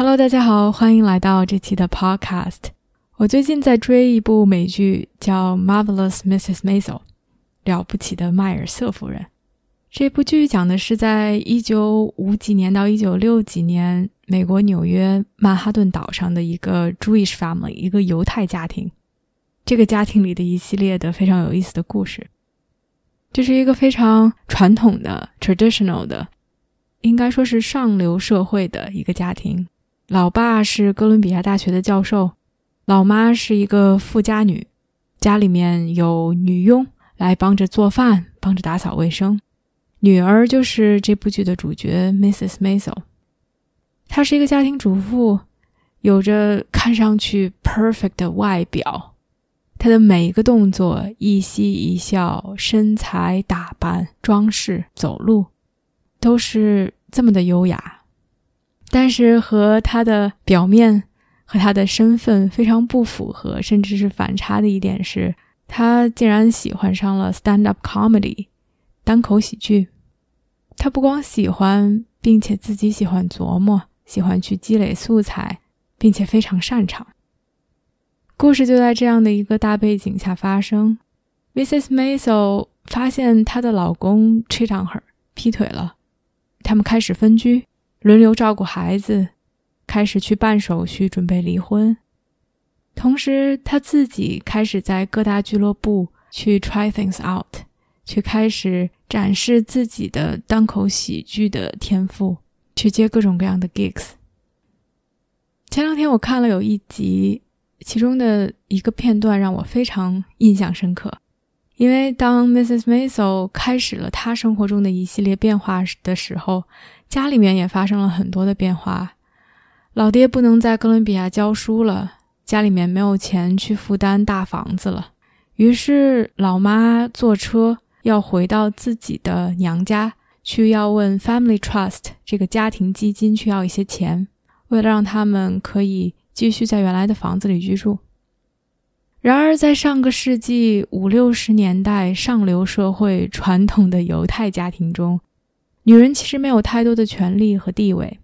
Hello，大家好，欢迎来到这期的 Podcast。我最近在追一部美剧，叫《Marvelous Mrs. Maisel》，了不起的迈尔瑟夫人。这部剧讲的是在一九五几年到一九六几年，美国纽约曼哈顿岛上的一个 Jewish family，一个犹太家庭。这个家庭里的一系列的非常有意思的故事。这是一个非常传统的 traditional 的，应该说是上流社会的一个家庭。老爸是哥伦比亚大学的教授，老妈是一个富家女，家里面有女佣来帮着做饭，帮着打扫卫生。女儿就是这部剧的主角 Mrs. Maisel，她是一个家庭主妇，有着看上去 perfect 的外表，她的每一个动作、一吸一笑、身材打扮、装饰、走路，都是这么的优雅。但是和他的表面和他的身份非常不符合，甚至是反差的一点是，他竟然喜欢上了 stand-up comedy 单口喜剧。他不光喜欢，并且自己喜欢琢磨，喜欢去积累素材，并且非常擅长。故事就在这样的一个大背景下发生。Mrs. Maisel 发现她的老公 cheat on her 劈腿了，他们开始分居。轮流照顾孩子，开始去办手续，准备离婚。同时，他自己开始在各大俱乐部去 try things out，去开始展示自己的单口喜剧的天赋，去接各种各样的 gigs。前两天我看了有一集，其中的一个片段让我非常印象深刻，因为当 Mrs. Maisel 开始了她生活中的一系列变化的时候。家里面也发生了很多的变化，老爹不能在哥伦比亚教书了，家里面没有钱去负担大房子了，于是老妈坐车要回到自己的娘家去，要问 Family Trust 这个家庭基金去要一些钱，为了让他们可以继续在原来的房子里居住。然而，在上个世纪五六十年代上流社会传统的犹太家庭中。女人其实没有太多的权利和地位，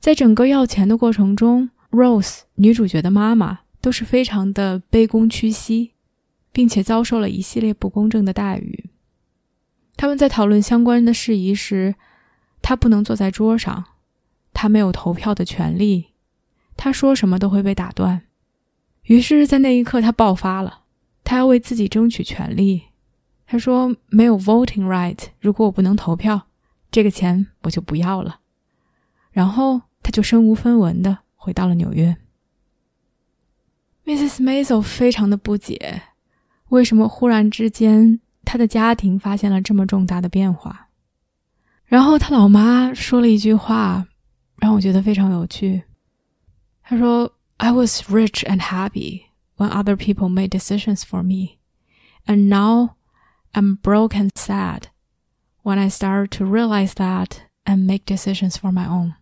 在整个要钱的过程中，Rose 女主角的妈妈都是非常的卑躬屈膝，并且遭受了一系列不公正的待遇。他们在讨论相关的事宜时，她不能坐在桌上，她没有投票的权利，她说什么都会被打断。于是，在那一刻，他爆发了，他要为自己争取权利。他说：“没有 voting right，如果我不能投票。”这个钱我就不要了，然后他就身无分文的回到了纽约。Mrs. Maisel 非常的不解，为什么忽然之间他的家庭发现了这么重大的变化？然后他老妈说了一句话，让我觉得非常有趣。他说 ：“I was rich and happy when other people made decisions for me, and now I'm broke and sad.” When I start to realize that and make decisions for my own，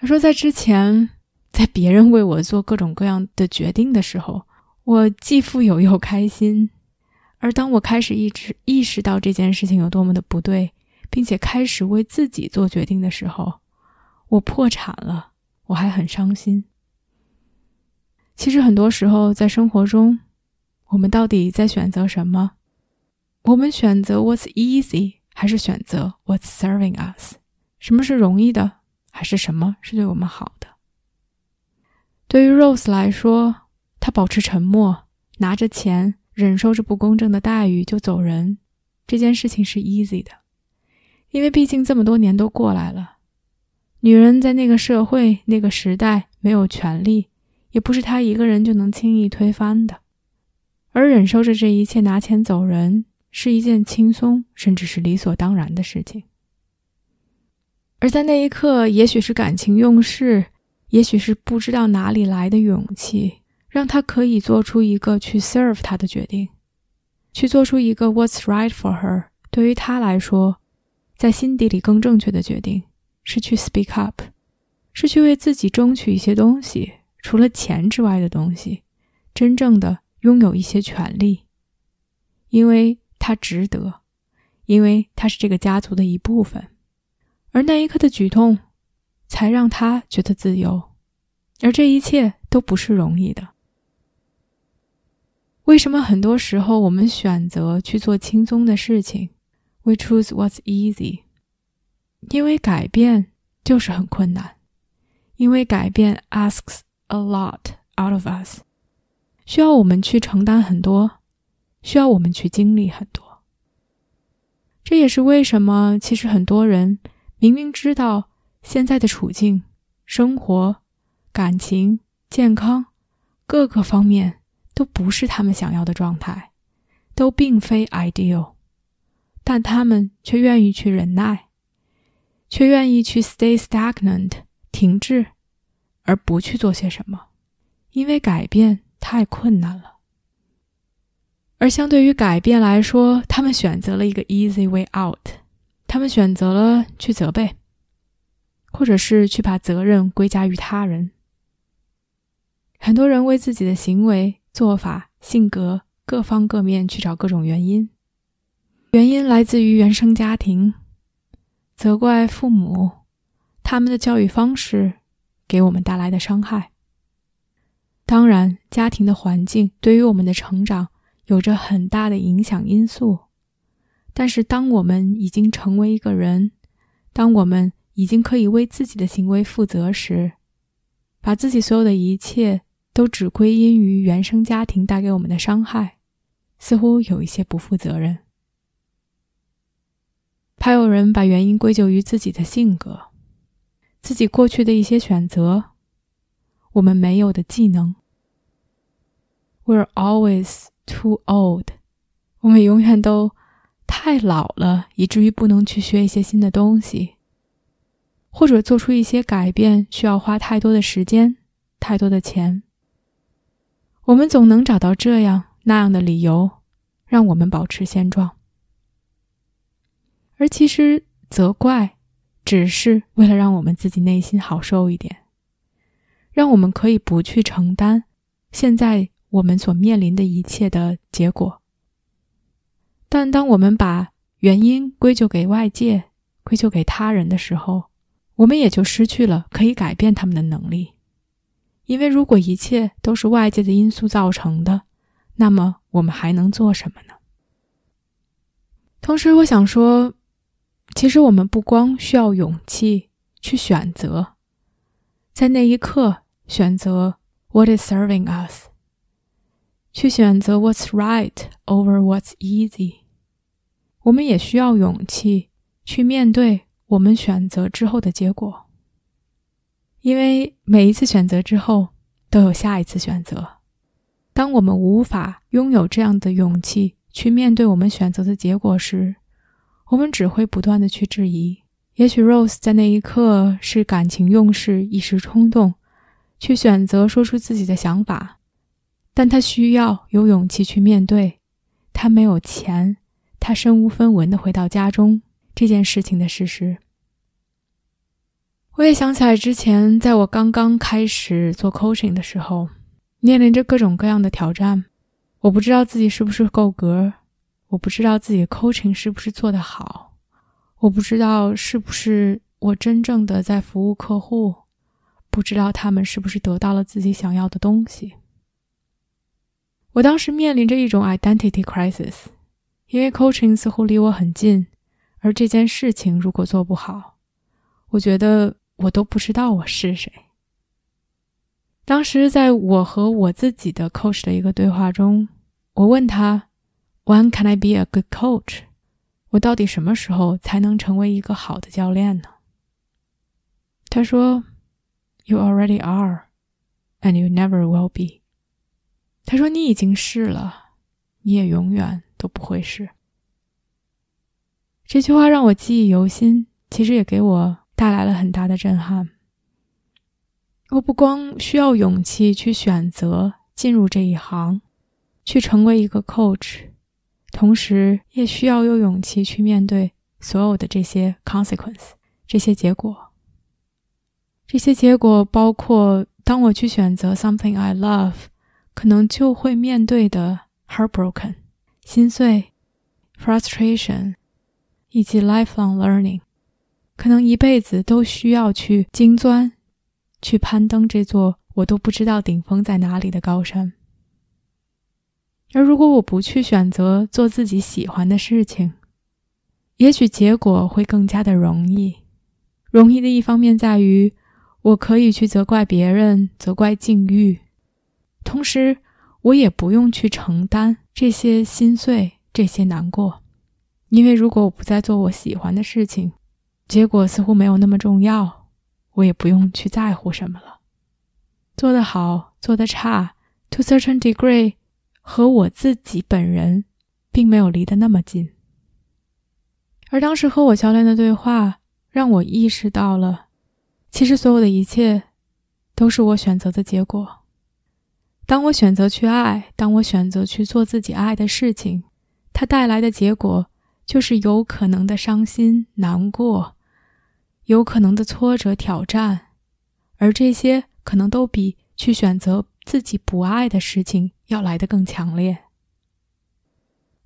他说，在之前，在别人为我做各种各样的决定的时候，我既富有又开心；而当我开始意识意识到这件事情有多么的不对，并且开始为自己做决定的时候，我破产了，我还很伤心。 其实很多时候，在生活中，我们到底在选择什么？我们选择 What's easy。还是选择 What's serving us？什么是容易的？还是什么是对我们好的？对于 Rose 来说，她保持沉默，拿着钱，忍受着不公正的待遇就走人，这件事情是 easy 的，因为毕竟这么多年都过来了。女人在那个社会、那个时代没有权利，也不是他一个人就能轻易推翻的，而忍受着这一切，拿钱走人。是一件轻松，甚至是理所当然的事情。而在那一刻，也许是感情用事，也许是不知道哪里来的勇气，让他可以做出一个去 serve 他的决定，去做出一个 what's right for her。对于他来说，在心底里更正确的决定是去 speak up，是去为自己争取一些东西，除了钱之外的东西，真正的拥有一些权利，因为他值得，因为他是这个家族的一部分。而那一刻的举动，才让他觉得自由，而这一切都不是容易的。为什么很多时候我们选择去做轻松的事情？We choose what's easy。因为改变就是很困难，因为改变 asks a lot out of us，需要我们去承担很多，需要我们去经历很多。这也是为什么其实很多人。明明知道现在的处境、生活、感情、健康各个方面都不是他们想要的状态，都并非 ideal，但他们却愿意去忍耐，却愿意去 stay stagnant 停滞，而不去做些什么，因为改变太困难了。而相对于改变来说，他们选择了一个 easy way out。他们选择了去责备，或者是去把责任归加于他人。很多人为自己的行为、做法、性格各方各面去找各种原因，原因来自于原生家庭，责怪父母，他们的教育方式给我们带来的伤害。当然，家庭的环境对于我们的成长有着很大的影响因素。但是，当我们已经成为一个人，当我们已经可以为自己的行为负责时，把自己所有的一切都只归因于原生家庭带给我们的伤害，似乎有一些不负责任。还有人把原因归咎于自己的性格、自己过去的一些选择、我们没有的技能。We're always too old。我们永远都。太老了，以至于不能去学一些新的东西，或者做出一些改变需要花太多的时间、太多的钱。我们总能找到这样那样的理由，让我们保持现状。而其实责怪，只是为了让我们自己内心好受一点，让我们可以不去承担现在我们所面临的一切的结果。但当我们把原因归咎给外界、归咎给他人的时候，我们也就失去了可以改变他们的能力。因为如果一切都是外界的因素造成的，那么我们还能做什么呢？同时，我想说，其实我们不光需要勇气去选择，在那一刻选择 What is serving us。去选择 what's right over what's easy，我们也需要勇气去面对我们选择之后的结果，因为每一次选择之后都有下一次选择。当我们无法拥有这样的勇气去面对我们选择的结果时，我们只会不断的去质疑。也许 Rose 在那一刻是感情用事、一时冲动，去选择说出自己的想法。但他需要有勇气去面对，他没有钱，他身无分文的回到家中这件事情的事实。我也想起来之前，在我刚刚开始做 coaching 的时候，面临着各种各样的挑战。我不知道自己是不是够格，我不知道自己 coaching 是不是做得好，我不知道是不是我真正的在服务客户，不知道他们是不是得到了自己想要的东西。我当时面临着一种 identity crisis，因为 coaching 似乎离我很近，而这件事情如果做不好，我觉得我都不知道我是谁。当时在我和我自己的 coach 的一个对话中，我问他：“When can I be a good coach？” 我到底什么时候才能成为一个好的教练呢？他说：“You already are, and you never will be。”他说：“你已经是了，你也永远都不会是。”这句话让我记忆犹新，其实也给我带来了很大的震撼。我不光需要勇气去选择进入这一行，去成为一个 coach，同时也需要有勇气去面对所有的这些 consequence，这些结果。这些结果包括，当我去选择 something I love，可能就会面对的 heartbroken，心碎，frustration，以及 lifelong learning，可能一辈子都需要去精钻。去攀登这座我都不知道顶峰在哪里的高山。而如果我不去选择做自己喜欢的事情，也许结果会更加的容易。容易的一方面在于，我可以去责怪别人、责怪境遇，同时我也不用去承担这些心碎、这些难过。因为如果我不再做我喜欢的事情，结果似乎没有那么重要。我也不用去在乎什么了，做得好，做得差，to certain degree，和我自己本人并没有离得那么近。而当时和我教练的对话，让我意识到了，其实所有的一切都是我选择的结果。当我选择去爱，当我选择去做自己爱的事情，它带来的结果就是有可能的伤心、难过。有可能的挫折、挑战，而这些可能都比去选择自己不爱的事情要来得更强烈。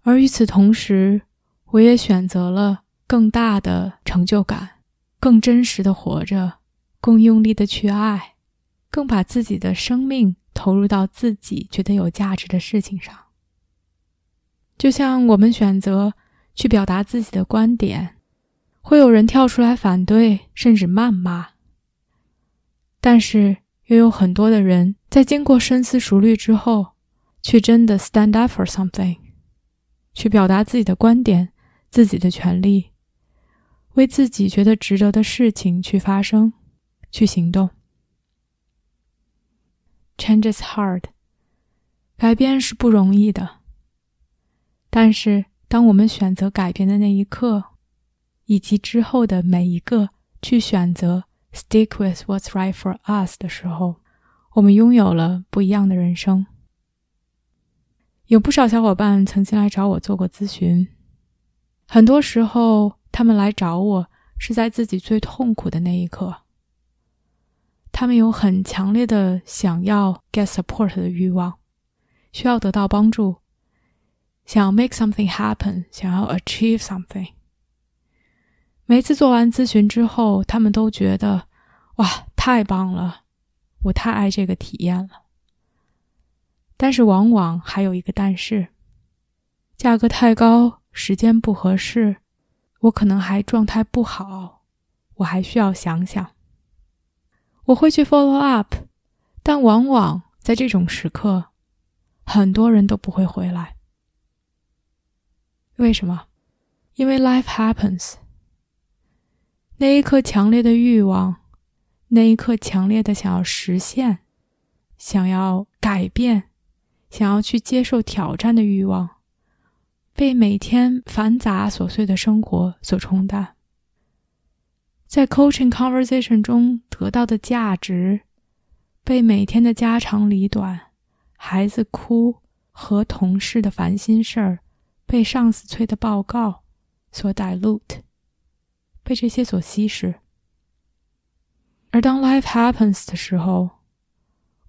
而与此同时，我也选择了更大的成就感，更真实的活着，更用力的去爱，更把自己的生命投入到自己觉得有价值的事情上。就像我们选择去表达自己的观点。会有人跳出来反对，甚至谩骂。但是，又有很多的人在经过深思熟虑之后，去真的 stand up for something，去表达自己的观点、自己的权利，为自己觉得值得的事情去发声、去行动。Change is hard，改变是不容易的。但是，当我们选择改变的那一刻，以及之后的每一个去选择 stick with what's right for us 的时候，我们拥有了不一样的人生。有不少小伙伴曾经来找我做过咨询，很多时候他们来找我是在自己最痛苦的那一刻，他们有很强烈的想要 get support 的欲望，需要得到帮助，想要 make something happen，想要 achieve something。每次做完咨询之后，他们都觉得，哇，太棒了，我太爱这个体验了。但是往往还有一个但是，价格太高，时间不合适，我可能还状态不好，我还需要想想。我会去 follow up，但往往在这种时刻，很多人都不会回来。为什么？因为 life happens。那一刻强烈的欲望，那一刻强烈的想要实现、想要改变、想要去接受挑战的欲望，被每天繁杂琐碎的生活所冲淡。在 coaching conversation 中得到的价值，被每天的家长里短、孩子哭和同事的烦心事儿、被上司催的报告所 dilute。被这些所稀释，而当 life happens 的时候，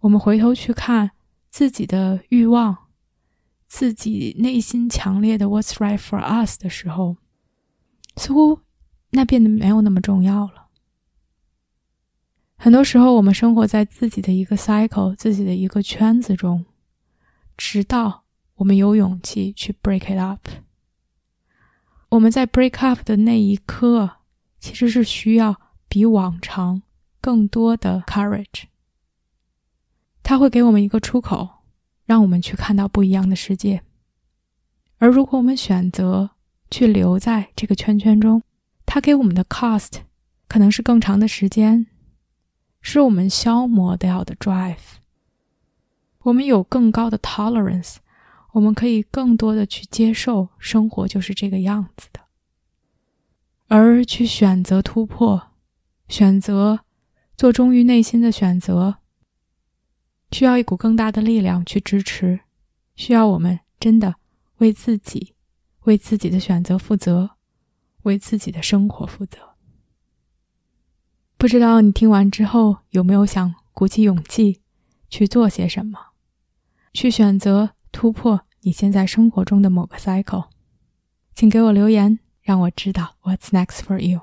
我们回头去看自己的欲望，自己内心强烈的 "What's right for us" 的时候，似乎那变得没有那么重要了。很多时候，我们生活在自己的一个 cycle，自己的一个圈子中，直到我们有勇气去 break it up。我们在 break up 的那一刻。其实是需要比往常更多的 courage。它会给我们一个出口，让我们去看到不一样的世界。而如果我们选择去留在这个圈圈中，它给我们的 cost 可能是更长的时间，是我们消磨掉的 drive。我们有更高的 tolerance，我们可以更多的去接受生活就是这个样子的。而去选择突破，选择做忠于内心的选择，需要一股更大的力量去支持，需要我们真的为自己、为自己的选择负责，为自己的生活负责。不知道你听完之后有没有想鼓起勇气去做些什么，去选择突破你现在生活中的某个 cycle？请给我留言，让我知道 What's next for you。